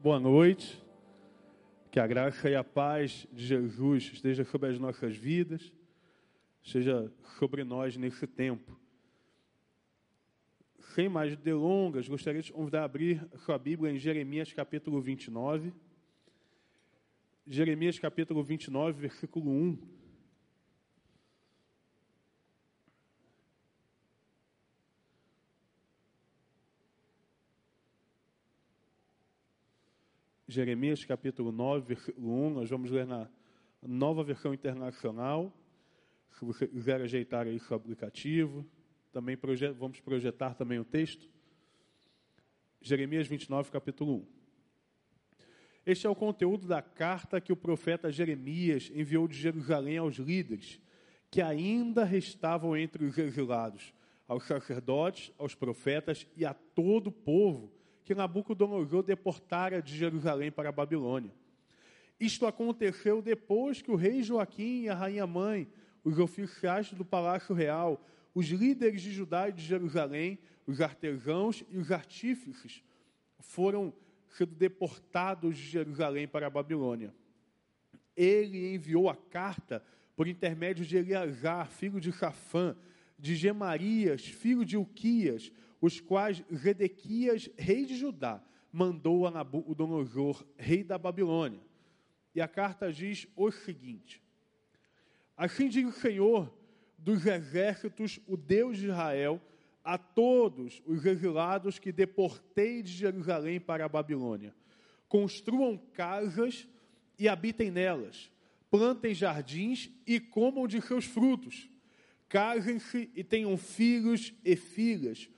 Boa noite. Que a graça e a paz de Jesus esteja sobre as nossas vidas, seja sobre nós nesse tempo. Sem mais delongas, gostaria de convidar a abrir sua Bíblia em Jeremias capítulo 29. Jeremias capítulo 29, versículo 1. Jeremias capítulo 9, versículo 1, nós vamos ler na nova versão internacional. Se você quiser ajeitar aí seu aplicativo, também vamos projetar também o texto. Jeremias 29, capítulo 1. Este é o conteúdo da carta que o profeta Jeremias enviou de Jerusalém aos líderes, que ainda restavam entre os exilados, aos sacerdotes, aos profetas e a todo o povo que Nabucodonosor deportara de Jerusalém para a Babilônia. Isto aconteceu depois que o rei Joaquim e a rainha mãe, os oficiais do palácio real, os líderes de Judá e de Jerusalém, os artesãos e os artífices foram sendo deportados de Jerusalém para a Babilônia. Ele enviou a carta por intermédio de Eleazar, filho de Safã, de Gemarias, filho de Uquias, os quais Zedequias, rei de Judá, mandou a Nabucodonosor, rei da Babilônia. E a carta diz o seguinte: Assim diz o Senhor dos exércitos, o Deus de Israel, a todos os exilados que deportei de Jerusalém para a Babilônia: construam casas e habitem nelas, plantem jardins e comam de seus frutos, casem-se e tenham filhos e filhas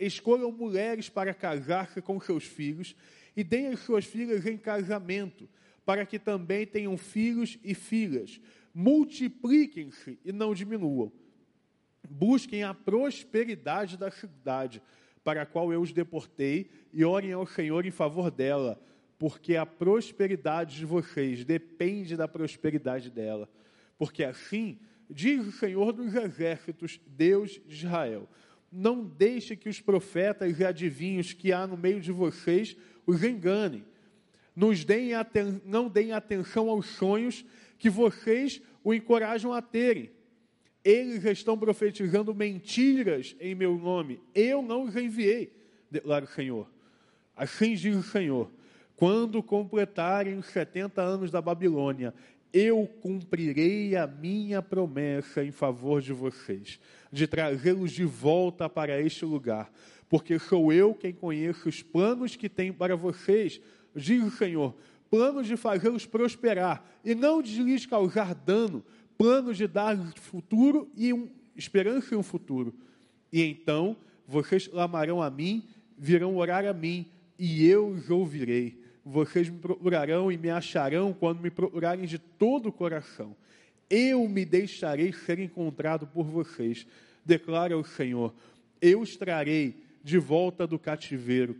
escolham mulheres para casar-se com seus filhos e deem as suas filhas em casamento, para que também tenham filhos e filhas. Multipliquem-se e não diminuam. Busquem a prosperidade da cidade, para a qual eu os deportei, e orem ao Senhor em favor dela, porque a prosperidade de vocês depende da prosperidade dela. Porque assim diz o Senhor dos exércitos, Deus de Israel não deixe que os profetas e adivinhos que há no meio de vocês os enganem. Nos deem não deem atenção aos sonhos que vocês o encorajam a terem. Eles estão profetizando mentiras em meu nome. Eu não os enviei, declara o Senhor. Assim diz o Senhor: quando completarem os 70 anos da Babilônia, eu cumprirei a minha promessa em favor de vocês, de trazê-los de volta para este lugar, porque sou eu quem conheço os planos que tenho para vocês, diz o Senhor, planos de fazê-los prosperar e não de lhes causar dano, planos de dar-lhes futuro e um, esperança e um futuro. E então vocês clamarão a mim, virão orar a mim, e eu os ouvirei vocês me procurarão e me acharão quando me procurarem de todo o coração. Eu me deixarei ser encontrado por vocês, declara o Senhor. Eu os trarei de volta do cativeiro.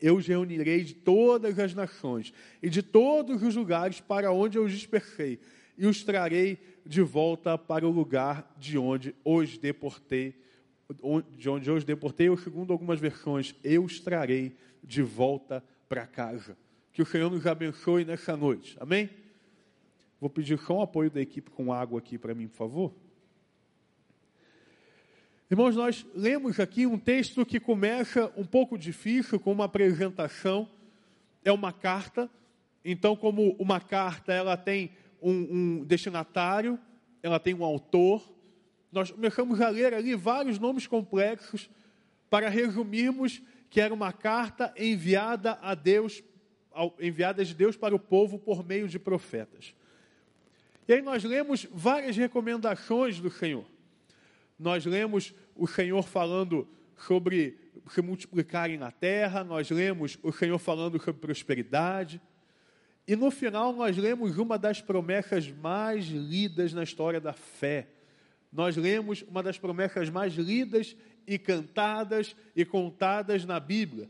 Eu os reunirei de todas as nações e de todos os lugares para onde eu os dispersei, e os trarei de volta para o lugar de onde os deportei, de onde eu os deportei, ou segundo algumas versões, eu os trarei de volta para casa. Que o Senhor nos abençoe nessa noite. Amém? Vou pedir só o apoio da equipe com água aqui para mim, por favor. Irmãos, nós lemos aqui um texto que começa um pouco difícil, com uma apresentação. É uma carta. Então, como uma carta, ela tem um, um destinatário, ela tem um autor. Nós começamos a ler ali vários nomes complexos para resumirmos que era uma carta enviada a Deus, enviada de Deus para o povo por meio de profetas. E aí nós lemos várias recomendações do Senhor. Nós lemos o Senhor falando sobre se multiplicarem na terra, nós lemos o Senhor falando sobre prosperidade. E no final nós lemos uma das promessas mais lidas na história da fé. Nós lemos uma das promessas mais lidas e cantadas e contadas na Bíblia,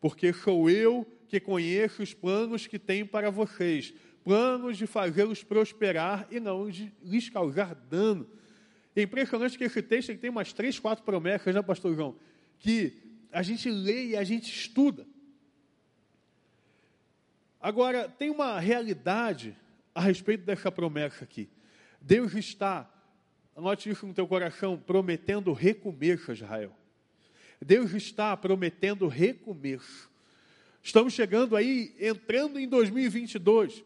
porque sou eu que conheço os planos que tenho para vocês, planos de fazê-los prosperar e não de lhes causar dano. É impressionante que esse texto tem umas três, quatro promessas, né, pastor João? Que a gente lê e a gente estuda. Agora, tem uma realidade a respeito dessa promessa aqui. Deus está, anote isso no teu coração, prometendo recomeço a Israel. Deus está prometendo recomeço. Estamos chegando aí, entrando em 2022.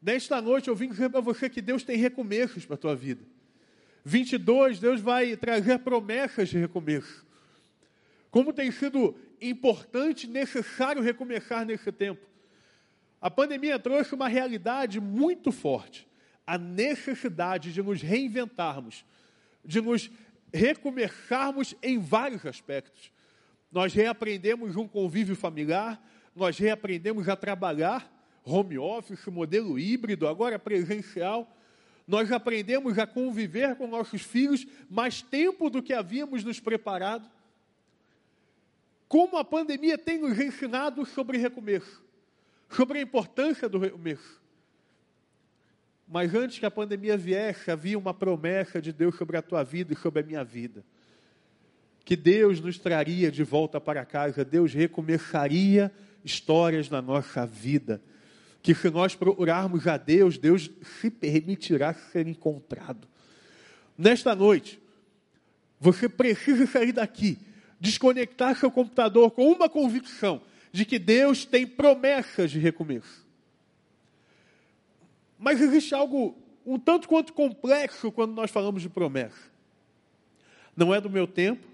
Nesta noite eu vim dizer para você que Deus tem recomeços para a tua vida. 22, Deus vai trazer promessas de recomeço. Como tem sido importante, necessário recomeçar nesse tempo. A pandemia trouxe uma realidade muito forte, a necessidade de nos reinventarmos, de nos recomeçarmos em vários aspectos. Nós reaprendemos um convívio familiar, nós reaprendemos a trabalhar, home office, modelo híbrido, agora presencial. Nós aprendemos a conviver com nossos filhos mais tempo do que havíamos nos preparado. Como a pandemia tem nos ensinado sobre recomeço sobre a importância do recomeço. Mas antes que a pandemia viesse, havia uma promessa de Deus sobre a tua vida e sobre a minha vida. Que Deus nos traria de volta para casa, Deus recomeçaria histórias na nossa vida. Que se nós procurarmos a Deus, Deus se permitirá ser encontrado. Nesta noite, você precisa sair daqui, desconectar seu computador com uma convicção de que Deus tem promessas de recomeço. Mas existe algo um tanto quanto complexo quando nós falamos de promessa. Não é do meu tempo,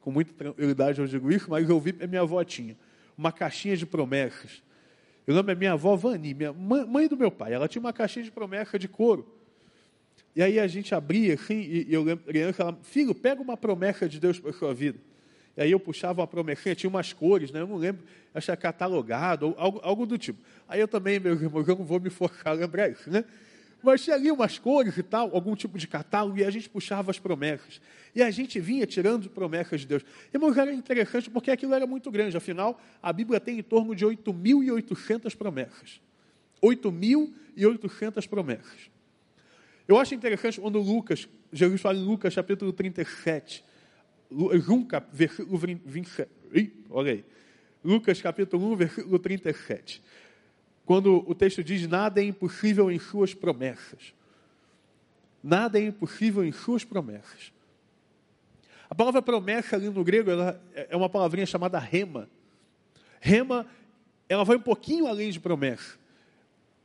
com muita tranquilidade eu digo isso, mas eu vi a minha avó tinha uma caixinha de promessas. Eu lembro a minha avó Vani, minha mãe do meu pai, ela tinha uma caixinha de promessa de couro. E aí a gente abria assim, e eu lembro, criança, ela, filho, pega uma promessa de Deus para a sua vida. E aí eu puxava uma promessinha, tinha umas cores, né? eu não lembro, acho que catalogado, ou algo, algo do tipo. Aí eu também, meus irmãos, eu não vou me focar a lembrar isso, né? Mas tinha ali umas cores e tal, algum tipo de catálogo, e a gente puxava as promessas. E a gente vinha tirando promessas de Deus. Irmãos, era interessante porque aquilo era muito grande. Afinal, a Bíblia tem em torno de 8.800 promessas. 8.800 promessas. Eu acho interessante quando Lucas, Jesus fala em Lucas capítulo 37, Versículo 27. Olha aí. Lucas capítulo 1, versículo 37. Quando o texto diz: Nada é impossível em suas promessas. Nada é impossível em suas promessas. A palavra promessa ali no grego é uma palavrinha chamada rema. Rema, ela vai um pouquinho além de promessa.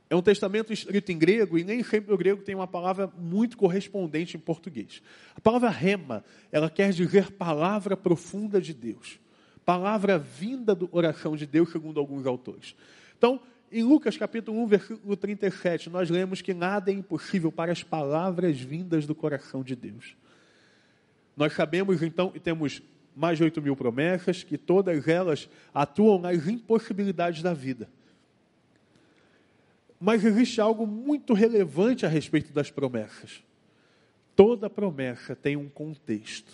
É um testamento escrito em grego e nem sempre o grego tem uma palavra muito correspondente em português. A palavra rema, ela quer dizer palavra profunda de Deus. Palavra vinda do oração de Deus, segundo alguns autores. Então, em Lucas capítulo 1, versículo 37, nós lemos que nada é impossível para as palavras vindas do coração de Deus. Nós sabemos então e temos mais de 8 mil promessas, que todas elas atuam nas impossibilidades da vida. Mas existe algo muito relevante a respeito das promessas. Toda promessa tem um contexto.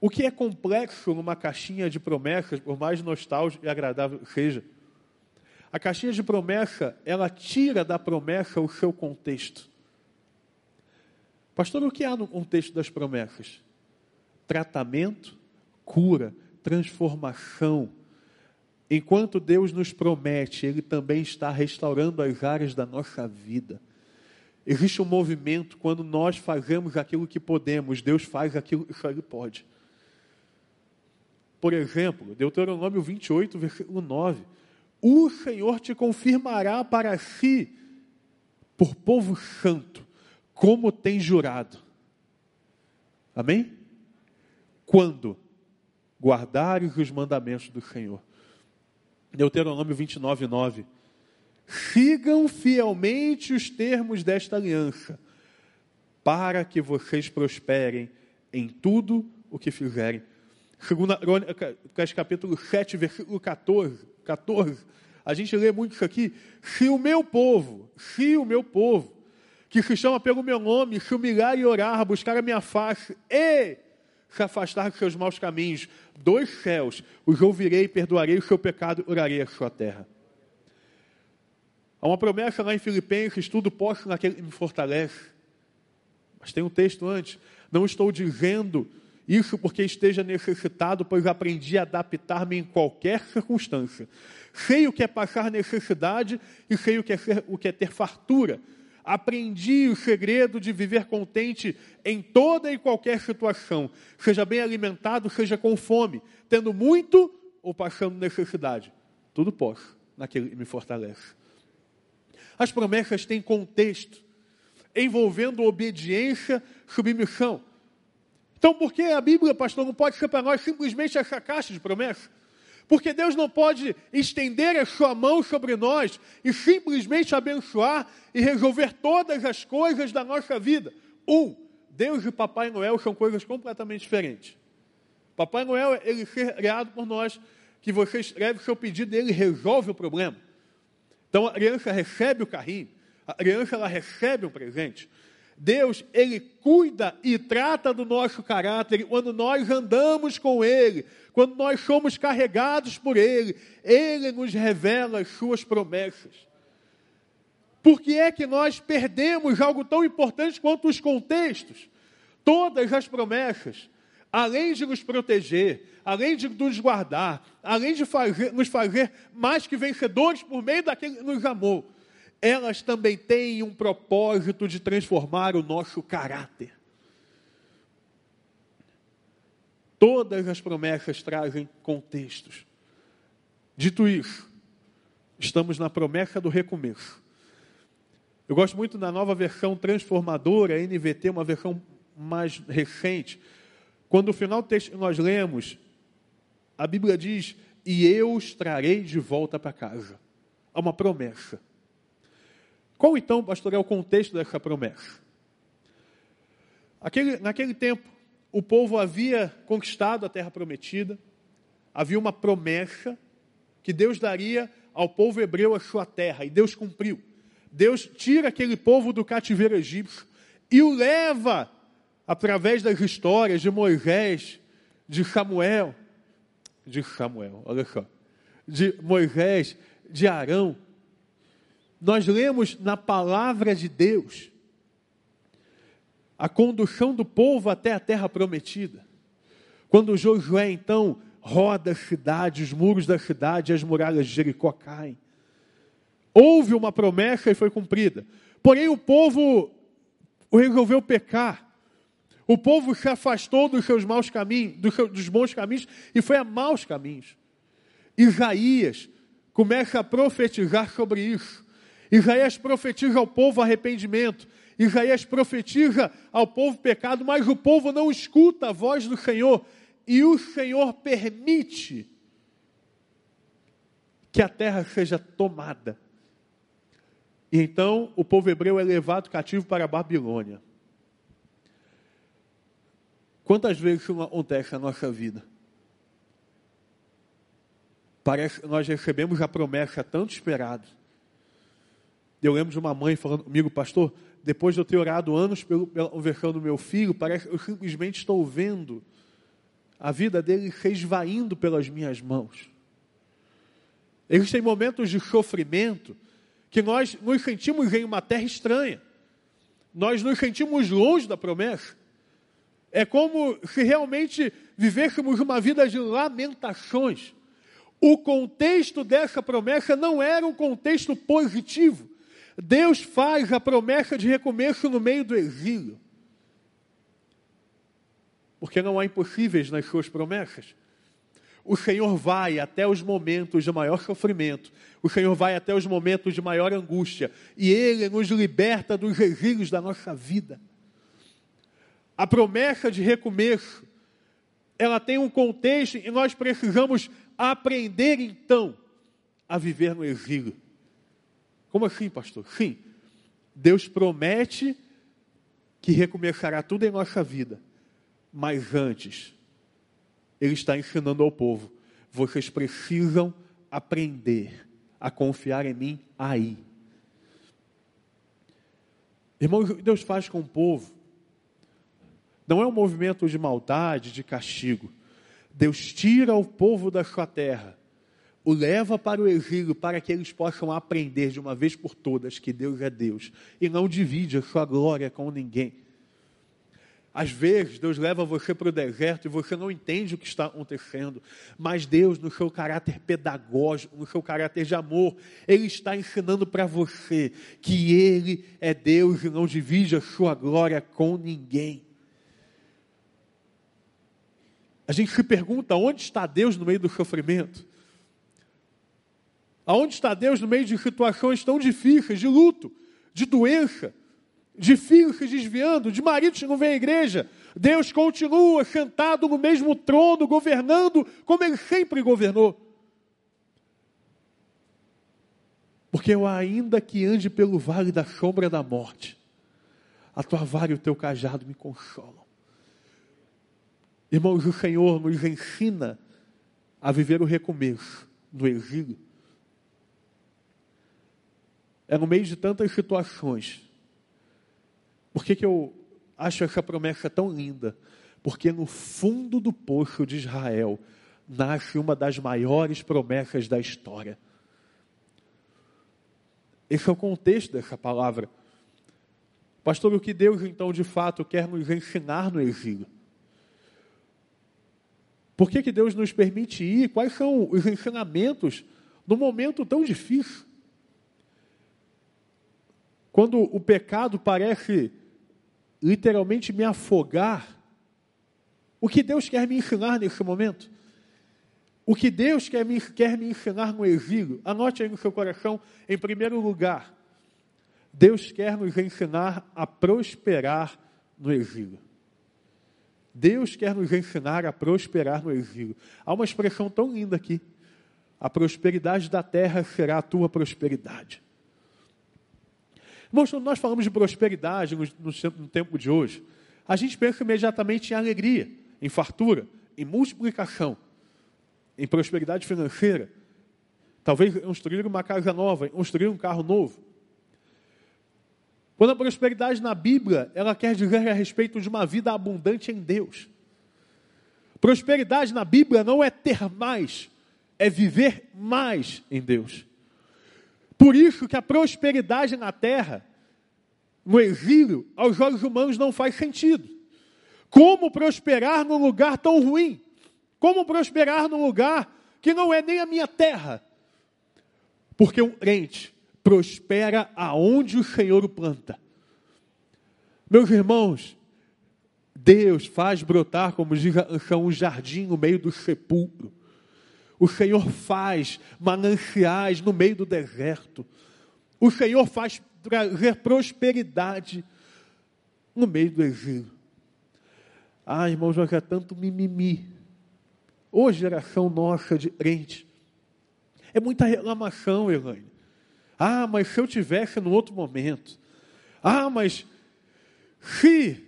O que é complexo numa caixinha de promessas, por mais nostálgico e agradável que seja, a caixinha de promessa, ela tira da promessa o seu contexto. Pastor, o que há no contexto das promessas? Tratamento, cura, transformação, Enquanto Deus nos promete, Ele também está restaurando as áreas da nossa vida. Existe um movimento quando nós fazemos aquilo que podemos, Deus faz aquilo que só Ele pode. Por exemplo, Deuteronômio 28, versículo 9: O Senhor te confirmará para si, por povo santo, como tem jurado. Amém? Quando guardares os mandamentos do Senhor. Deuteronômio 29, 9. Sigam fielmente os termos desta aliança, para que vocês prosperem em tudo o que fizerem. Segunda Crônicas, capítulo 7, versículo 14, 14. A gente lê muito isso aqui. Se o meu povo, se o meu povo, que se chama pelo meu nome, se humilhar e orar, buscar a minha face e se afastar dos seus maus caminhos, dois céus os ouvirei, perdoarei o seu pecado, orarei a sua terra. Há uma promessa lá em Filipenses: tudo posso naquele que me fortalece. Mas tem um texto antes: não estou dizendo Isso porque esteja necessitado, pois aprendi a adaptar-me em qualquer circunstância. Sei o que é passar necessidade e sei o que é, ser, o que é ter fartura. Aprendi o segredo de viver contente em toda e qualquer situação, seja bem alimentado, seja com fome, tendo muito ou passando necessidade. Tudo posso naquele que me fortalece. As promessas têm contexto, envolvendo obediência, submissão. Então, por que a Bíblia, pastor, não pode ser para nós simplesmente essa caixa de promessas? Porque Deus não pode estender a sua mão sobre nós e simplesmente abençoar e resolver todas as coisas da nossa vida. Um, Deus e Papai Noel são coisas completamente diferentes. Papai Noel, ele ser criado por nós, que você escreve o seu pedido e ele resolve o problema. Então a criança recebe o carrinho, a criança ela recebe um presente. Deus, Ele cuida e trata do nosso caráter quando nós andamos com Ele, quando nós somos carregados por Ele, Ele nos revela as Suas promessas. Por que é que nós perdemos algo tão importante quanto os contextos? Todas as promessas, além de nos proteger, além de nos guardar, além de fazer, nos fazer mais que vencedores por meio daquele que nos amou, elas também têm um propósito de transformar o nosso caráter. Todas as promessas trazem contextos. Dito isso, estamos na promessa do recomeço. Eu gosto muito da nova versão transformadora, NVT, uma versão mais recente. Quando no final do texto nós lemos, a Bíblia diz: E eu os trarei de volta para casa. Há uma promessa. Qual então, pastor, é o contexto dessa promessa? Aquele, naquele tempo, o povo havia conquistado a terra prometida, havia uma promessa que Deus daria ao povo hebreu a sua terra, e Deus cumpriu. Deus tira aquele povo do cativeiro egípcio e o leva, através das histórias de Moisés, de Samuel, de Samuel, olha só, de Moisés, de Arão, nós lemos na palavra de Deus a condução do povo até a terra prometida. Quando Josué então roda a cidade, os muros da cidade, as muralhas de Jericó caem. Houve uma promessa e foi cumprida. Porém, o povo resolveu pecar. O povo se afastou dos seus maus caminhos, dos bons caminhos e foi a maus caminhos. Isaías começa a profetizar sobre isso. Isaías profetiza ao povo arrependimento. Isaías profetiza ao povo pecado, mas o povo não escuta a voz do Senhor. E o Senhor permite que a terra seja tomada. E então o povo hebreu é levado cativo para a Babilônia. Quantas vezes isso acontece na nossa vida? Parece nós recebemos a promessa tanto esperada eu lembro de uma mãe falando comigo, pastor, depois de eu ter orado anos pelo, pela conversão do meu filho, parece eu simplesmente estou vendo a vida dele se esvaindo pelas minhas mãos. Existem momentos de sofrimento que nós nos sentimos em uma terra estranha. Nós nos sentimos longe da promessa. É como se realmente vivêssemos uma vida de lamentações. O contexto dessa promessa não era um contexto positivo. Deus faz a promessa de recomeço no meio do exílio. Porque não há impossíveis nas suas promessas. O Senhor vai até os momentos de maior sofrimento, o Senhor vai até os momentos de maior angústia, e Ele nos liberta dos exílios da nossa vida. A promessa de recomeço, ela tem um contexto e nós precisamos aprender então a viver no exílio. Como assim, pastor? Sim, Deus promete que recomeçará tudo em nossa vida, mas antes, Ele está ensinando ao povo: vocês precisam aprender a confiar em mim aí. Irmãos, o que Deus faz com o povo não é um movimento de maldade, de castigo. Deus tira o povo da sua terra o leva para o exílio para que eles possam aprender de uma vez por todas que Deus é Deus e não divide a sua glória com ninguém. Às vezes, Deus leva você para o deserto e você não entende o que está acontecendo. Mas Deus, no seu caráter pedagógico, no seu caráter de amor, Ele está ensinando para você que Ele é Deus e não divide a sua glória com ninguém. A gente se pergunta: onde está Deus no meio do sofrimento? Aonde está Deus no meio de situações tão difíceis, de luto, de doença? de filhos se desviando, de maridos que não vêm à igreja. Deus continua sentado no mesmo trono, governando como ele sempre governou. Porque eu ainda que ande pelo vale da sombra da morte, a tua vara e o teu cajado me consolam. Irmãos, o Senhor nos ensina a viver o recomeço no exílio. É no meio de tantas situações por que, que eu acho essa promessa tão linda? Porque no fundo do poço de Israel nasce uma das maiores promessas da história. Esse é o contexto dessa palavra. Pastor, o que Deus então de fato quer nos ensinar no exílio? Por que, que Deus nos permite ir? Quais são os ensinamentos num momento tão difícil? Quando o pecado parece literalmente me afogar. O que Deus quer me ensinar nesse momento? O que Deus quer me, quer me ensinar no exílio? Anote aí no seu coração, em primeiro lugar, Deus quer nos ensinar a prosperar no exílio. Deus quer nos ensinar a prosperar no exílio. Há uma expressão tão linda aqui. A prosperidade da terra será a tua prosperidade. Irmãos, quando nós falamos de prosperidade no, no, tempo de hoje, a gente pensa imediatamente em alegria, em fartura, em multiplicação, em prosperidade financeira. Talvez construir uma casa nova, construir um carro novo. Quando a prosperidade na Bíblia, ela quer dizer a respeito de uma vida abundante em Deus. Prosperidade na Bíblia não é ter mais, é viver mais em Deus. Por isso que a prosperidade na terra, no exílio, aos olhos humanos não faz sentido. Como prosperar num lugar tão ruim? Como prosperar num lugar que não é nem a minha terra? Porque um crente prospera aonde o Senhor o planta. Meus irmãos, Deus faz brotar, como diz a canção, um jardim no meio do sepulcro. O Senhor faz mananciais no meio do deserto. O Senhor faz trazer prosperidade no meio do exílio. Ah, irmãos, hoje é tanto mimimi. Hoje, geração nossa de crente. É muita reclamação, Elaine. Ah, mas se eu tivesse no outro momento. Ah, mas se.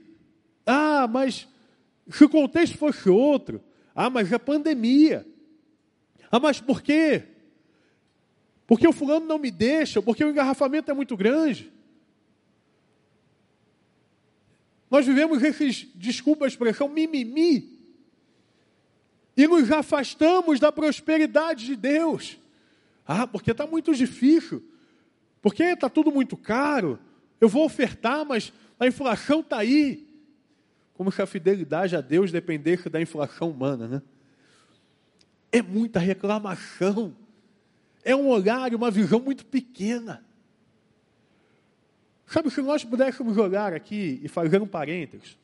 Ah, mas se o contexto fosse outro. Ah, mas a pandemia. Ah, mas por quê? Porque o fulano não me deixa, porque o engarrafamento é muito grande. Nós vivemos esses, desculpa a expressão, mimimi. E nos afastamos da prosperidade de Deus. Ah, porque está muito difícil. Porque está tudo muito caro. Eu vou ofertar, mas a inflação está aí. Como se a fidelidade a Deus dependesse da inflação humana, né? É muita reclamação. É um olhar uma visão muito pequena. Sabe, se nós pudéssemos olhar aqui e fazer um parênteses,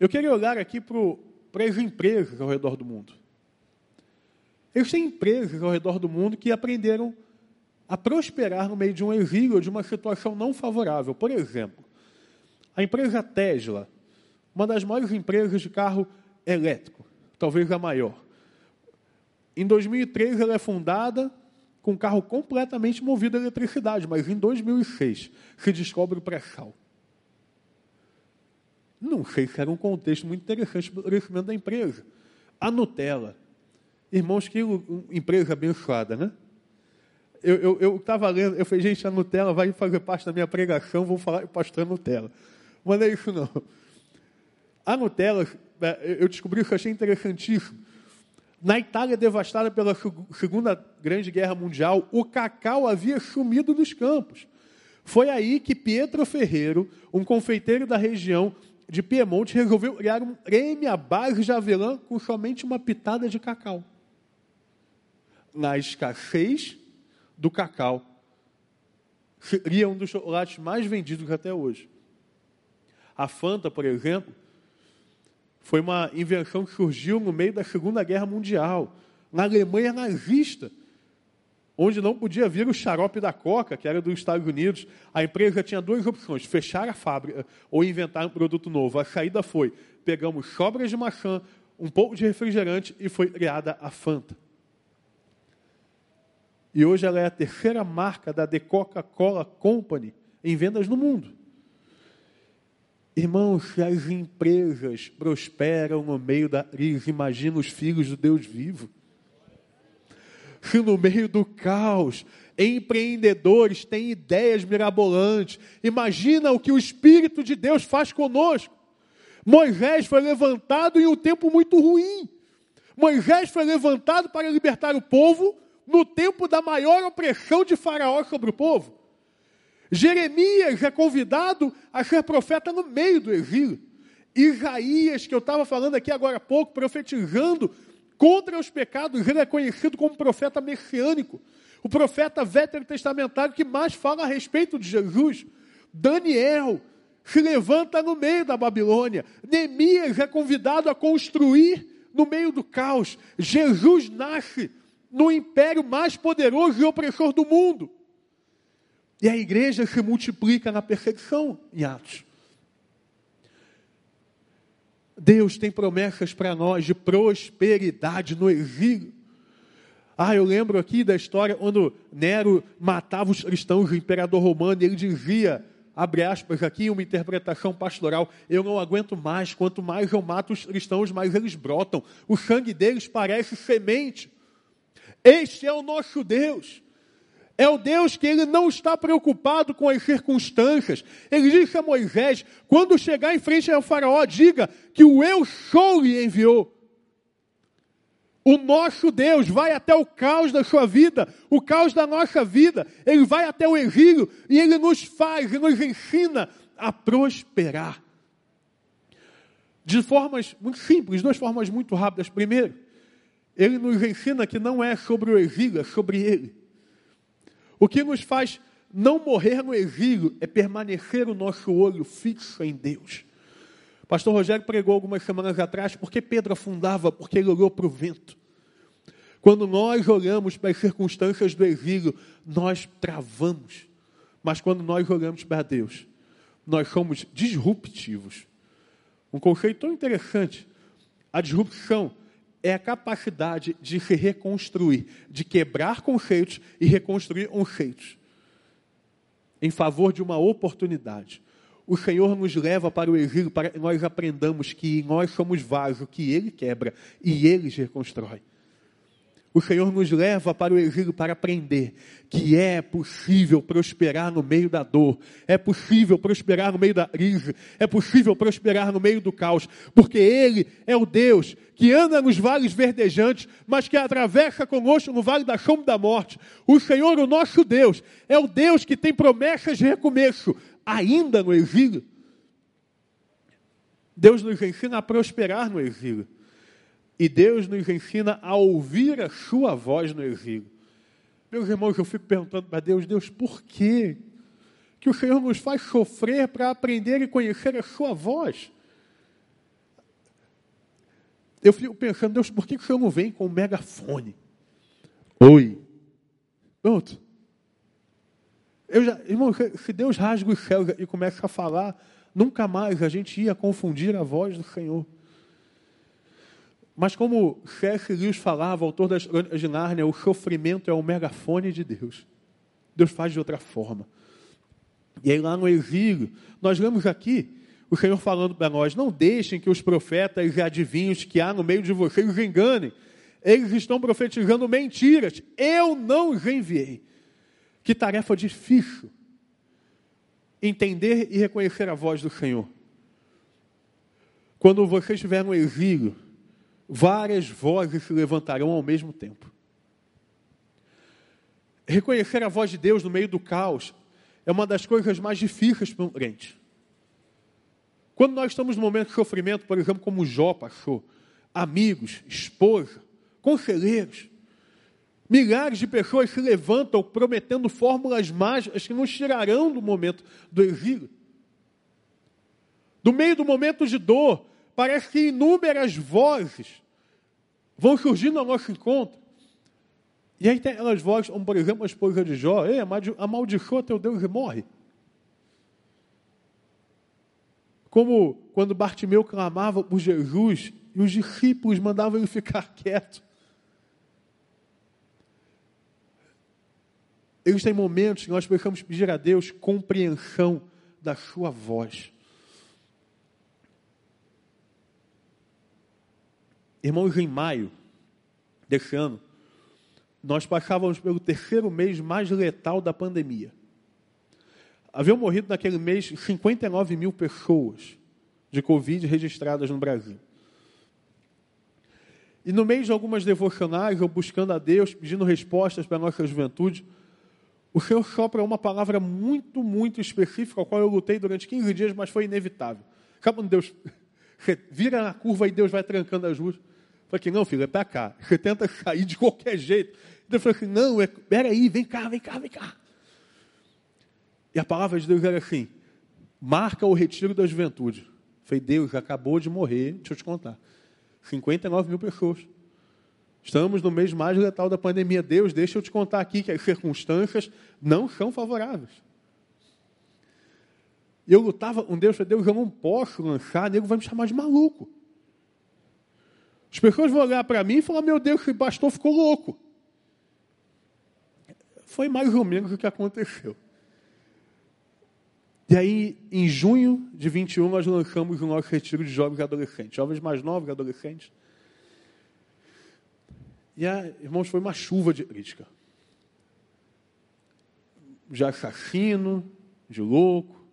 eu queria olhar aqui para as empresas ao redor do mundo. Existem empresas ao redor do mundo que aprenderam a prosperar no meio de um exílio de uma situação não favorável. Por exemplo, a empresa Tesla, uma das maiores empresas de carro elétrico, talvez a maior. Em 2003 ela é fundada com um carro completamente movido a eletricidade, mas em 2006 se descobre o pré-sal. Não sei se era um contexto muito interessante para o crescimento da empresa. A Irmãos, que empresa abençoada, né? Eu estava lendo, eu falei, gente, a Nutella vai fazer parte da minha pregação, vou falar pastor Nutella. Mas não é isso não. A Nutella, é, eu descobri isso, achei interessantíssimo. Na Itália devastada pela Segunda Grande Guerra Mundial, o cacau havia sumido dos campos. Foi aí que Pietro Ferreiro, um confeiteiro da região, de Piemonte resolveu criar um creme à base de avelã com somente uma pitada de cacau. Na escassez do cacau, seria um dos chocolates mais vendidos até hoje. A Fanta, por exemplo, foi uma invenção que surgiu no meio da Segunda Guerra Mundial, na Alemanha nazista onde não podia vir o xarope da Coca, que era dos Estados Unidos, a empresa tinha duas opções: fechar a fábrica ou inventar um produto novo. A saída foi: pegamos sobras de maçã, um pouco de refrigerante e foi criada a Fanta. E hoje ela é a terceira marca da The Coca-Cola Company em vendas no mundo. Irmãos, as empresas prosperam no meio da crise, imagina os filhos do Deus vivo que no meio do caos, empreendedores têm ideias mirabolantes. Imagina o que o Espírito de Deus faz conosco. Moisés foi levantado em um tempo muito ruim. Moisés foi levantado para libertar o povo no tempo da maior opressão de Faraó sobre o povo. Jeremias é convidado a ser profeta no meio do exílio. Isaías, que eu estava falando aqui agora há pouco, profetizando contra os pecados, ele é conhecido como profeta messiânico, o profeta veterotestamentário que mais fala a respeito de Jesus. Daniel se levanta no meio da Babilônia. Neemias é convidado a construir no meio do caos. Jesus nasce no império mais poderoso e opressor do mundo. E a igreja se multiplica na perseguição em Atos. Deus tem promessas para nós de prosperidade no exílio. Ah, eu lembro aqui da história quando Nero matava os cristãos, o imperador romano, e ele dizia, abre aspas aqui, uma interpretação pastoral: Eu não aguento mais, quanto mais eu mato os cristãos, mais eles brotam. O sangue deles parece semente. Este é o nosso Deus. É o Deus que ele não está preocupado com as circunstâncias. Ele disse a Moisés: quando chegar em frente ao Faraó, diga que o eu sou lhe enviou. O nosso Deus vai até o caos da sua vida, o caos da nossa vida. Ele vai até o exílio e ele nos faz e nos ensina a prosperar. De formas muito simples, duas formas muito rápidas. Primeiro, ele nos ensina que não é sobre o exílio, é sobre ele. O que nos faz não morrer no exílio é permanecer o nosso olho fixo em Deus. Pastor Rogério pregou algumas semanas atrás porque Pedro afundava, porque ele olhou para o vento. Quando nós olhamos para as circunstâncias do exílio, nós travamos. Mas quando nós olhamos para Deus, nós somos disruptivos. Um conceito tão interessante. A disrupção é a capacidade de se reconstruir, de quebrar conceitos e reconstruir conceitos em favor de uma oportunidade. O Senhor nos leva para o exílio para que nós aprendamos que nós somos vaso que Ele quebra e Ele reconstrói. O Senhor nos leva para o exílio para aprender que é possível prosperar no meio da dor, é possível prosperar no meio da crise, é possível prosperar no meio do caos, porque Ele é o Deus que anda nos vales verdejantes, mas que atravessa conosco no vale da sombra da morte. O Senhor, o nosso Deus, é o Deus que tem promessas de recomeço, ainda no exílio. Deus nos ensina a prosperar no exílio. E Deus nos ensina a ouvir a sua voz no exílio. Meus irmãos, eu fico perguntando para Deus, Deus, por quê? Que o Senhor nos faz sofrer para aprender e conhecer a sua voz. Eu fico pensando, Deus, por que o Senhor não vem com um megafone? Oi. Pronto. Eu já, irmão, se Deus rasga os céus e começa a falar, nunca mais a gente ia confundir a voz do Senhor. Mas como C.S. Lewis falava, autor das Crônicas de Nárnia, o sofrimento é o megafone de Deus. Deus faz de outra forma. E aí lá no exílio, nós lemos aqui o Senhor falando para nós, não deixem que os profetas e adivinhos que há no meio de vocês os enganem. Eles estão profetizando mentiras. Eu não os enviei. Que tarefa difícil. Entender e reconhecer a voz do Senhor. Quando você estiver no exílio, várias vozes se levantarão ao mesmo tempo. Reconhecer a voz de Deus no meio do caos é uma das coisas mais difíceis para um crente. Quando nós estamos no momento de sofrimento, por exemplo, como Jó passou, amigos, esposa, conselheiros, milhares de pessoas se levantam prometendo fórmulas mágicas que nos tirarão do momento do exílio. Do meio do momento de dor, parece que inúmeras vozes vão surgindo ao nosso encontro. E aí tem aquelas vozes, como por exemplo a esposa de Jó, Ei, amaldiçoa teu Deus e morre. Como quando Bartimeu clamava por Jesus e os discípulos mandavam ele ficar quieto. Eles têm momentos que nós precisamos pedir a Deus compreensão da sua voz. Irmãos, em maio desse ano, nós passávamos pelo terceiro mês mais letal da pandemia. Haviam morrido naquele mês 59 mil pessoas de Covid registradas no Brasil. E no meio de algumas devocionais, eu buscando a Deus, pedindo respostas para a nossa juventude, o Senhor sopra uma palavra muito, muito específica, a qual eu lutei durante 15 dias, mas foi inevitável. Sabe quando Deus vira na curva e Deus vai trancando as luzes? Falei que não, filho, é para cá. Você tenta sair de qualquer jeito. Então eu falei assim, não, é, peraí, vem cá, vem cá, vem cá. E a palavra de Deus era assim, marca o retiro da juventude. falei, Deus, acabou de morrer, deixa eu te contar. 59 mil pessoas. Estamos no mês mais letal da pandemia. Deus, deixa eu te contar aqui que as circunstâncias não são favoráveis. Eu lutava com Deus, Deus, eu não posso lançar, nego vai me chamar de maluco. As pessoas vão olhar para mim e falar: Meu Deus, esse pastor ficou louco. Foi mais ou menos o que aconteceu. E aí, em junho de 21, nós lançamos o nosso retiro de jovens e adolescentes, jovens mais novos adolescentes. E, irmãos, foi uma chuva de crítica. De assassino, de louco.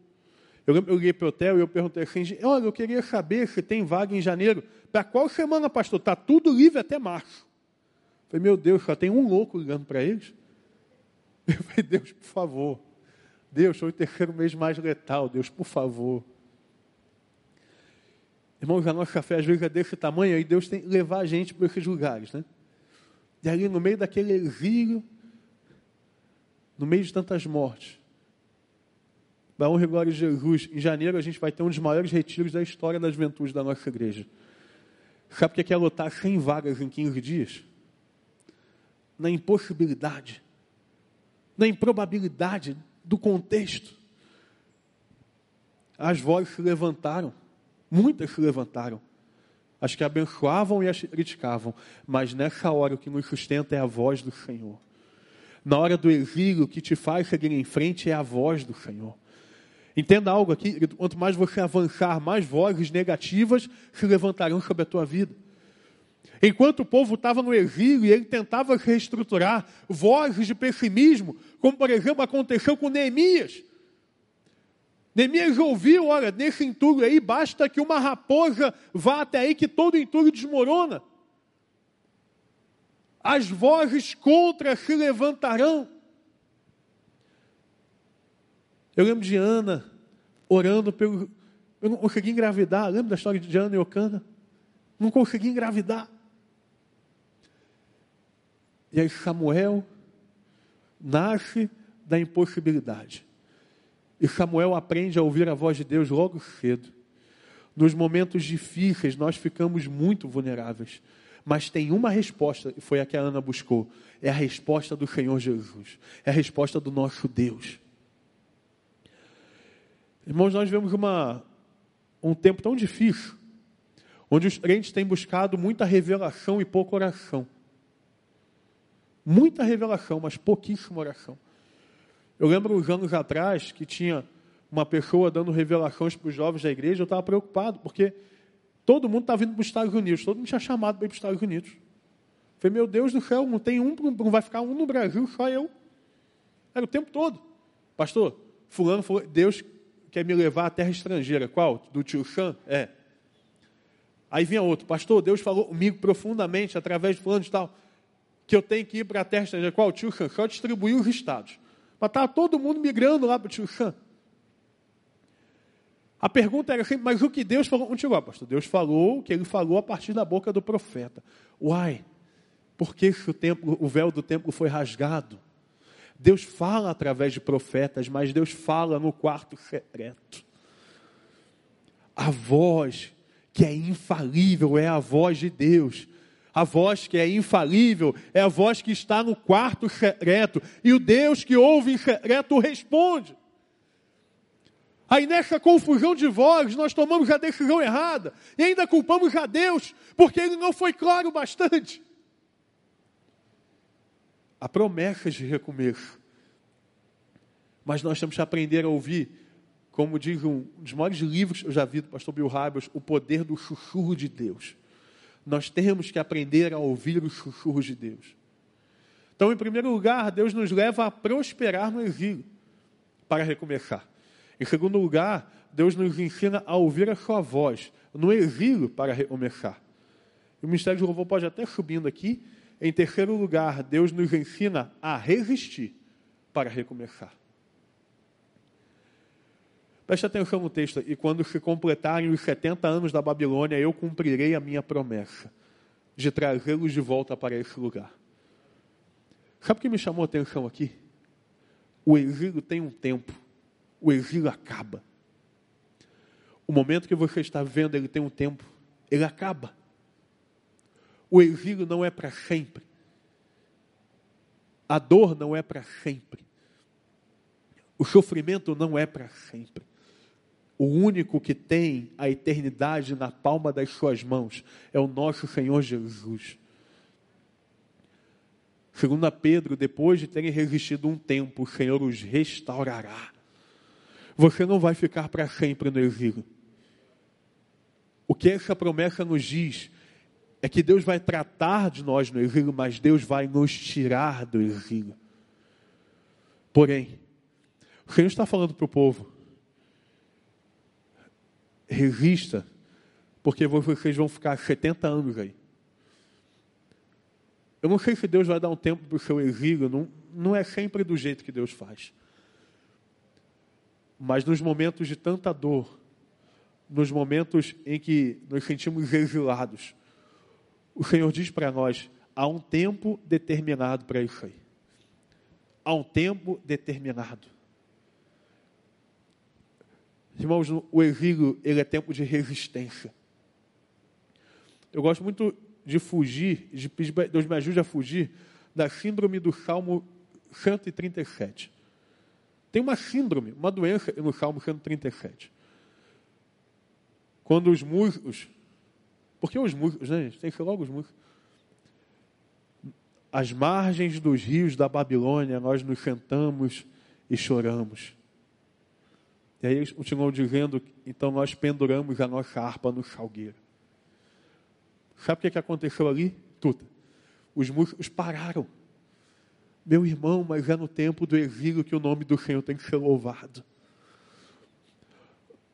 Eu liguei para o hotel e eu perguntei assim, olha, eu queria saber se tem vaga em janeiro. Para qual semana, pastor? Está tudo livre até março. Eu falei, meu Deus, só tem um louco ligando para eles. Eu falei, Deus, por favor. Deus, foi o terceiro mês mais letal. Deus, por favor. Irmãos, a nossa fé às vezes é desse tamanho, aí Deus tem que levar a gente para esses lugares, né? E ali no meio daquele exílio, no meio de tantas mortes, da honra e glória de Jesus, em janeiro a gente vai ter um dos maiores retiros da história da juventude da nossa igreja. Sabe o que é lotar 100 vagas em 15 dias? Na impossibilidade, na improbabilidade do contexto. As vozes se levantaram, muitas se levantaram. As que abençoavam e as que criticavam. Mas nessa hora o que nos sustenta é a voz do Senhor. Na hora do exílio, o que te faz seguir em frente é a voz do Senhor. Entenda algo aqui, quanto mais você avançar, mais vozes negativas se levantarão sobre a tua vida. Enquanto o povo estava no exílio e ele tentava reestruturar, vozes de pessimismo, como por exemplo aconteceu com Neemias. Neemias ouviu, olha, nesse entulho aí, basta que uma raposa vá até aí que todo entulho desmorona. As vozes contra se levantarão. Eu lembro de Ana orando pelo. Eu não consegui engravidar. Lembra da história de Ana e Ocana? Não consegui engravidar. E aí Samuel nasce da impossibilidade. E Samuel aprende a ouvir a voz de Deus logo cedo. Nos momentos difíceis, nós ficamos muito vulneráveis. Mas tem uma resposta, e foi a que a Ana buscou: é a resposta do Senhor Jesus, é a resposta do nosso Deus. Irmãos, nós vivemos uma, um tempo tão difícil, onde os crentes têm buscado muita revelação e pouca oração. Muita revelação, mas pouquíssima oração. Eu lembro uns anos atrás que tinha uma pessoa dando revelações para os jovens da igreja, eu estava preocupado, porque todo mundo estava vindo para os Estados Unidos, todo mundo tinha chamado para ir para os Estados Unidos. Eu falei, meu Deus do céu, não tem um, não vai ficar um no Brasil, só eu. Era o tempo todo. Pastor, fulano falou, Deus quer me levar à terra estrangeira. Qual? Do tio Chan? É. Aí vinha outro, pastor, Deus falou comigo profundamente, através de fulano e tal, que eu tenho que ir para a terra estrangeira. Qual? Tio Chan? Só distribuir os estados. Mas estava todo mundo migrando lá para o tio Chan. A pergunta era sempre, mas o que Deus falou contigo, apóstolo? Deus falou que ele falou a partir da boca do profeta. Uai, por que o, templo, o véu do templo foi rasgado? Deus fala através de profetas, mas Deus fala no quarto secreto. A voz que é infalível é a voz de Deus. A voz que é infalível é a voz que está no quarto secreto. E o Deus que ouve em secreto responde. Aí nessa confusão de voz, nós tomamos a decisão errada e ainda culpamos a Deus porque ele não foi claro bastante. Há promessas de recomeço. Mas nós temos que aprender a ouvir, como diz um dos maiores livros que eu já vi do pastor Bill Hybels, o poder do sussurro de Deus. Nós temos que aprender a ouvir os sussurros de Deus. Então, em primeiro lugar, Deus nos leva a prosperar no exílio para recomeçar. Em segundo lugar, Deus nos ensina a ouvir a sua voz no exílio para recomeçar. O Ministério de Louvor pode até subindo aqui. Em terceiro lugar, Deus nos ensina a resistir para recomeçar. Preste atenção no texto. E quando se completarem os 70 anos da Babilônia, eu cumprirei a minha promessa de trazê-los de volta para esse lugar. Sabe o que me chamou a atenção aqui? O exílio tem um tempo o exílio acaba. O momento que você está vendo, ele tem um tempo, ele acaba. O exílio não é para sempre. A dor não é para sempre. O sofrimento não é para sempre. O único que tem a eternidade na palma das suas mãos é o nosso Senhor Jesus. Segundo a Pedro, depois de terem resistido um tempo, o Senhor os restaurará. Você não vai ficar para sempre no exílio. O que essa promessa nos diz é que Deus vai tratar de nós no exílio, mas Deus vai nos tirar do exílio. Porém, o Senhor está falando para o povo: resista, porque vocês vão ficar 70 anos aí. Eu não sei se Deus vai dar um tempo para o seu exílio, não, não é sempre do jeito que Deus faz. Mas nos momentos de tanta dor, nos momentos em que nos sentimos exilados, o Senhor diz para nós: há um tempo determinado para isso aí. Há um tempo determinado. Irmãos, o exílio ele é tempo de resistência. Eu gosto muito de fugir, de pedir Deus me ajude a fugir da síndrome do Salmo 137. Tem uma síndrome, uma doença no Salmo 137. Quando os músicos, por que os músicos, né? Tem que ser logo os músicos. As margens dos rios da Babilônia, nós nos sentamos e choramos. E aí eles continuam dizendo, então nós penduramos a nossa harpa no salgueiro. Sabe o que aconteceu ali? Tudo. Os músicos pararam. Meu irmão, mas é no tempo do exílio que o nome do Senhor tem que ser louvado.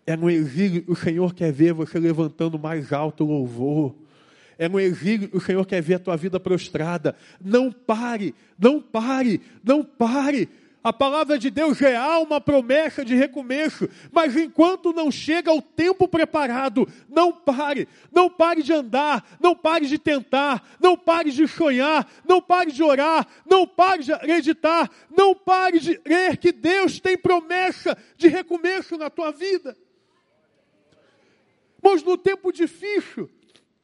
É no exílio o Senhor quer ver você levantando mais alto o louvor. É no exílio o Senhor quer ver a tua vida prostrada. Não pare, não pare, não pare. A palavra de Deus é uma promessa de recomeço, mas enquanto não chega o tempo preparado, não pare, não pare de andar, não pare de tentar, não pare de sonhar, não pare de orar, não pare de acreditar, não pare de crer que Deus tem promessa de recomeço na tua vida. Mas no tempo difícil,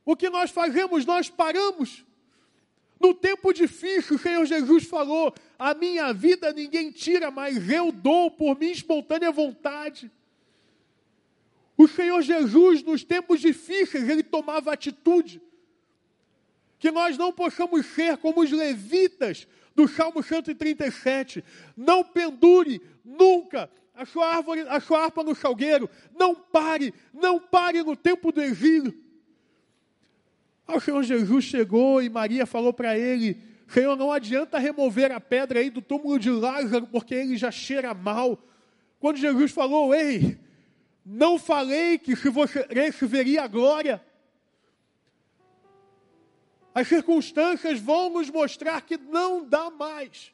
o que nós fazemos? Nós paramos. No tempo difícil, o Senhor Jesus falou: A minha vida ninguém tira, mas eu dou por minha espontânea vontade. O Senhor Jesus, nos tempos difíceis, ele tomava atitude. Que nós não possamos ser como os levitas do Salmo 137. Não pendure nunca a sua, árvore, a sua harpa no salgueiro. Não pare, não pare no tempo do exílio. Aí o Senhor Jesus chegou e Maria falou para ele: Senhor, não adianta remover a pedra aí do túmulo de Lázaro, porque ele já cheira mal. Quando Jesus falou: Ei, não falei que se você cresce veria a glória. As circunstâncias vão nos mostrar que não dá mais.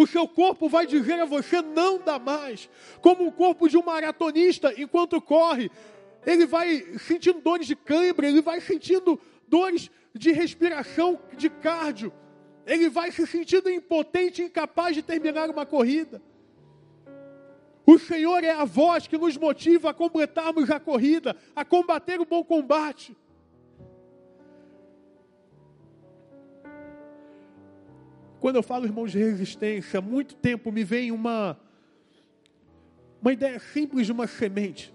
O seu corpo vai dizer a você: não dá mais. Como o corpo de um maratonista, enquanto corre, ele vai sentindo dores de cãibra, ele vai sentindo dores de respiração, de cardio. Ele vai se sentindo impotente, incapaz de terminar uma corrida. O Senhor é a voz que nos motiva a completarmos a corrida, a combater o bom combate. Quando eu falo, irmãos, de resistência, muito tempo me vem uma, uma ideia simples de uma semente.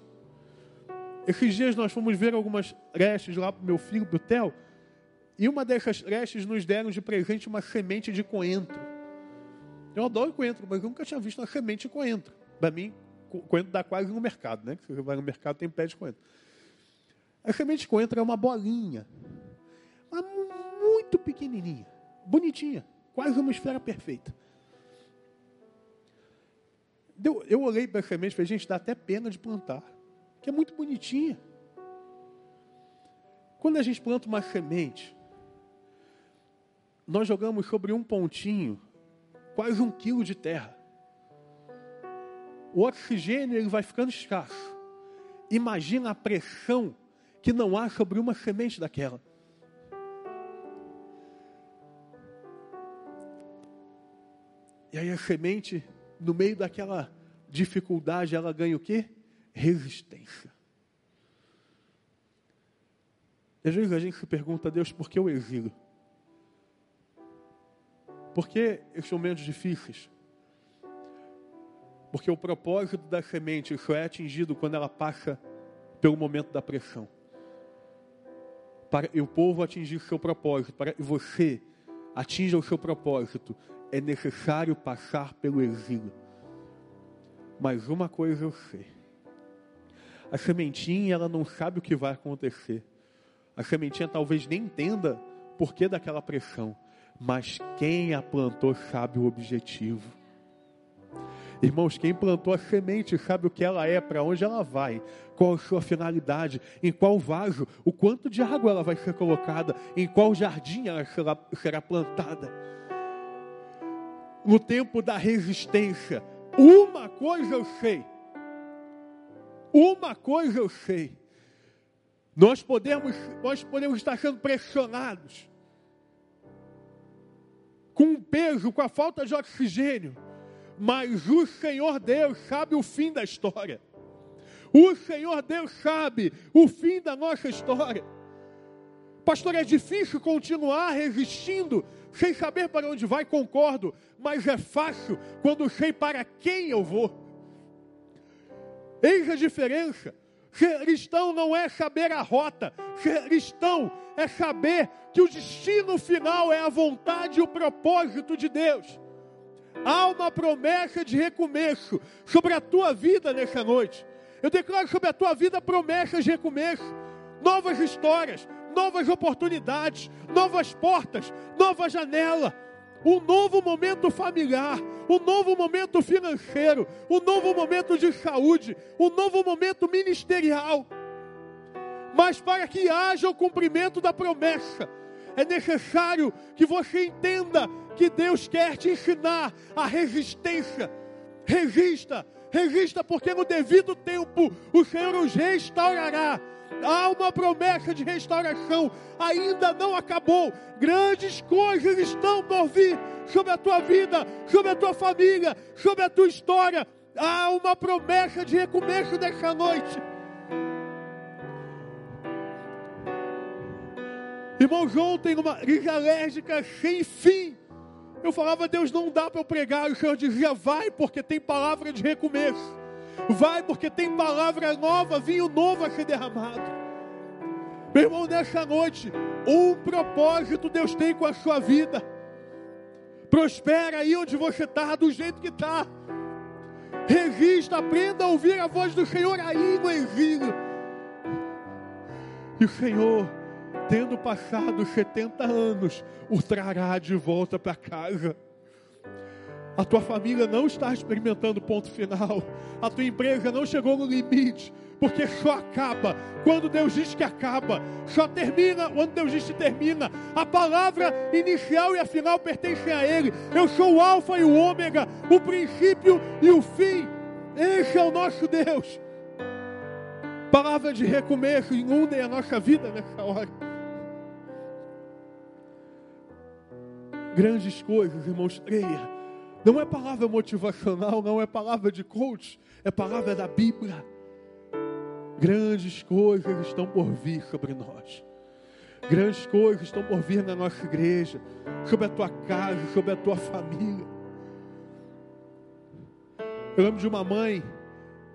Esses dias nós fomos ver algumas restes lá para meu filho, para o Theo, e uma dessas restes nos deram de presente uma semente de coentro. Eu adoro coentro, mas eu nunca tinha visto uma semente de coentro. Para mim, coentro dá quase no mercado, né? Você vai no mercado tem pé de coentro. A semente de coentro é uma bolinha, mas muito pequenininha, bonitinha, quase uma esfera perfeita. Eu, eu olhei para a semente e falei, gente, dá até pena de plantar, que é muito bonitinha. Quando a gente planta uma semente, nós jogamos sobre um pontinho quase um quilo de terra o oxigênio ele vai ficando escasso. Imagina a pressão que não há sobre uma semente daquela. E aí a semente, no meio daquela dificuldade, ela ganha o quê? Resistência. E às vezes a gente se pergunta a Deus, por que o exílio? Por que esses momentos difíceis? Porque o propósito da semente só é atingido quando ela passa pelo momento da pressão. Para o povo atingir seu propósito, para que você atinja o seu propósito, é necessário passar pelo exílio. Mas uma coisa eu sei. A sementinha, ela não sabe o que vai acontecer. A sementinha talvez nem entenda por que daquela pressão. Mas quem a plantou sabe o objetivo. Irmãos, quem plantou a semente sabe o que ela é, para onde ela vai, qual a sua finalidade, em qual vaso, o quanto de água ela vai ser colocada, em qual jardim ela será, será plantada. No tempo da resistência, uma coisa eu sei, uma coisa eu sei, nós podemos, nós podemos estar sendo pressionados com o peso, com a falta de oxigênio, mas o Senhor Deus sabe o fim da história. O Senhor Deus sabe o fim da nossa história. Pastor, é difícil continuar resistindo sem saber para onde vai, concordo, mas é fácil quando sei para quem eu vou. Eis a diferença. Ser cristão não é saber a rota, ser cristão é saber que o destino final é a vontade e o propósito de Deus. Há uma promessa de recomeço sobre a tua vida nessa noite. Eu declaro sobre a tua vida promessas de recomeço, novas histórias, novas oportunidades, novas portas, nova janela, um novo momento familiar, um novo momento financeiro, um novo momento de saúde, um novo momento ministerial. Mas para que haja o cumprimento da promessa, é necessário que você entenda que Deus quer te ensinar a resistência. Resista, resista, porque no devido tempo o Senhor os restaurará. Há uma promessa de restauração, ainda não acabou. Grandes coisas estão por vir sobre a tua vida, sobre a tua família, sobre a tua história. Há uma promessa de recomeço nessa noite. Irmãos, ontem uma crise alérgica sem fim. Eu falava, Deus, não dá para eu pregar. O Senhor dizia, vai, porque tem palavra de recomeço. Vai, porque tem palavra nova, vinho novo a ser derramado. Meu irmão, nessa noite, um propósito Deus tem com a sua vida. Prospera aí onde você está, do jeito que está. Resista, aprenda a ouvir a voz do Senhor aí no exílio. E o Senhor tendo passado 70 anos, o trará de volta para casa. A tua família não está experimentando ponto final. A tua empresa não chegou no limite. porque só acaba quando Deus diz que acaba, só termina quando Deus diz que termina. A palavra inicial e a final pertencem a Ele. Eu sou o Alfa e o Ômega, o princípio e o fim. Esse é o nosso Deus. Palavra de recomeço, inundem a nossa vida nessa hora. Grandes coisas, irmãos, creia. Não é palavra motivacional, não é palavra de coach, é palavra da Bíblia. Grandes coisas estão por vir sobre nós. Grandes coisas estão por vir na nossa igreja, sobre a tua casa, sobre a tua família. Eu lembro de uma mãe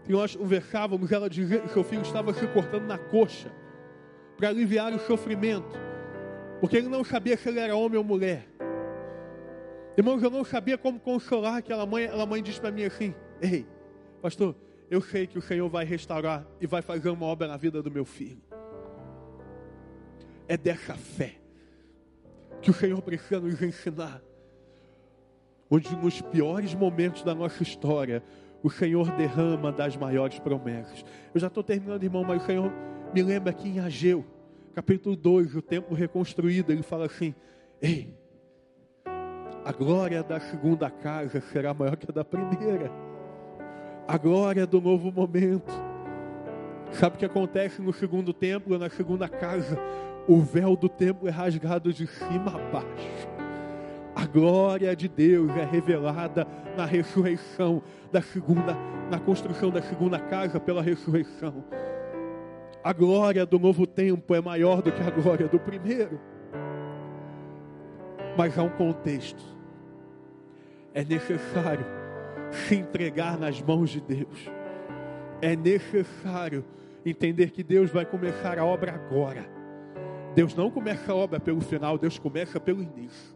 que nós conversávamos, ela dizia que seu filho estava se cortando na coxa para aliviar o sofrimento, porque ele não sabia se ele era homem ou mulher. Irmãos, eu não sabia como consolar aquela mãe. Aquela mãe disse para mim assim: Ei, pastor, eu sei que o Senhor vai restaurar e vai fazer uma obra na vida do meu filho. É dessa fé que o Senhor precisa nos ensinar. Onde nos piores momentos da nossa história, o Senhor derrama das maiores promessas. Eu já estou terminando, irmão, mas o Senhor me lembra aqui em Ageu, capítulo 2, o templo reconstruído, ele fala assim: Ei, a glória da segunda casa será maior que a da primeira a glória do novo momento. Sabe o que acontece no segundo templo, na segunda casa? O véu do templo é rasgado de cima a baixo. A glória de Deus é revelada na ressurreição da segunda, na construção da segunda casa pela ressurreição. A glória do novo tempo é maior do que a glória do primeiro. Mas há um contexto. É necessário se entregar nas mãos de Deus. É necessário entender que Deus vai começar a obra agora. Deus não começa a obra pelo final, Deus começa pelo início.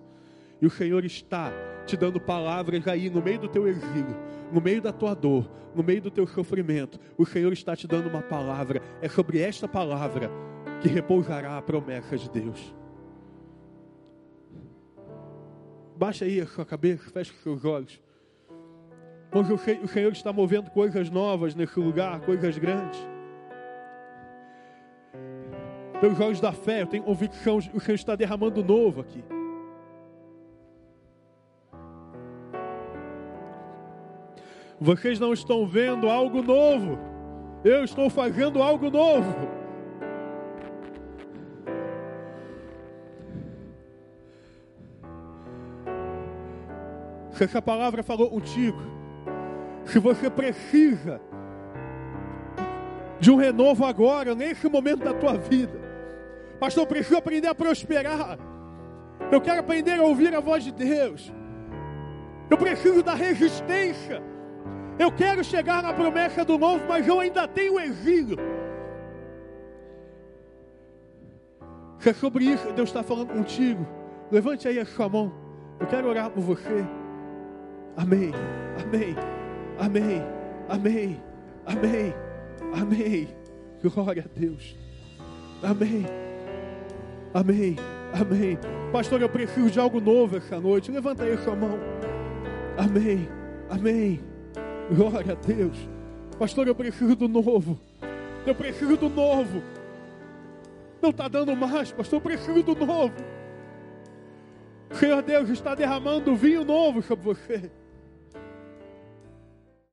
E o Senhor está te dando palavras aí no meio do teu exílio, no meio da tua dor, no meio do teu sofrimento. O Senhor está te dando uma palavra. É sobre esta palavra que repousará a promessa de Deus. Baixa aí a sua cabeça, feche os seus olhos. Hoje o Senhor está movendo coisas novas nesse lugar, coisas grandes. Pelos olhos da fé, eu tenho convicção, o Senhor está derramando novo aqui. Vocês não estão vendo algo novo. Eu estou fazendo algo novo. Se essa palavra falou contigo, se você precisa de um renovo agora, nesse momento da tua vida, pastor, eu preciso aprender a prosperar. Eu quero aprender a ouvir a voz de Deus. Eu preciso da resistência. Eu quero chegar na promessa do novo, mas eu ainda tenho exílio. Se é sobre isso Deus está falando contigo, levante aí a sua mão. Eu quero orar por você. Amém. Amém. Amém, amém, amém, amém. Glória a Deus. Amém, amém, amém. Pastor, eu preciso de algo novo essa noite. Levanta aí sua mão. Amém, amém. Glória a Deus. Pastor, eu preciso do novo. Eu preciso do novo. Não está dando mais, pastor. Eu preciso do novo. Senhor Deus está derramando vinho novo sobre você.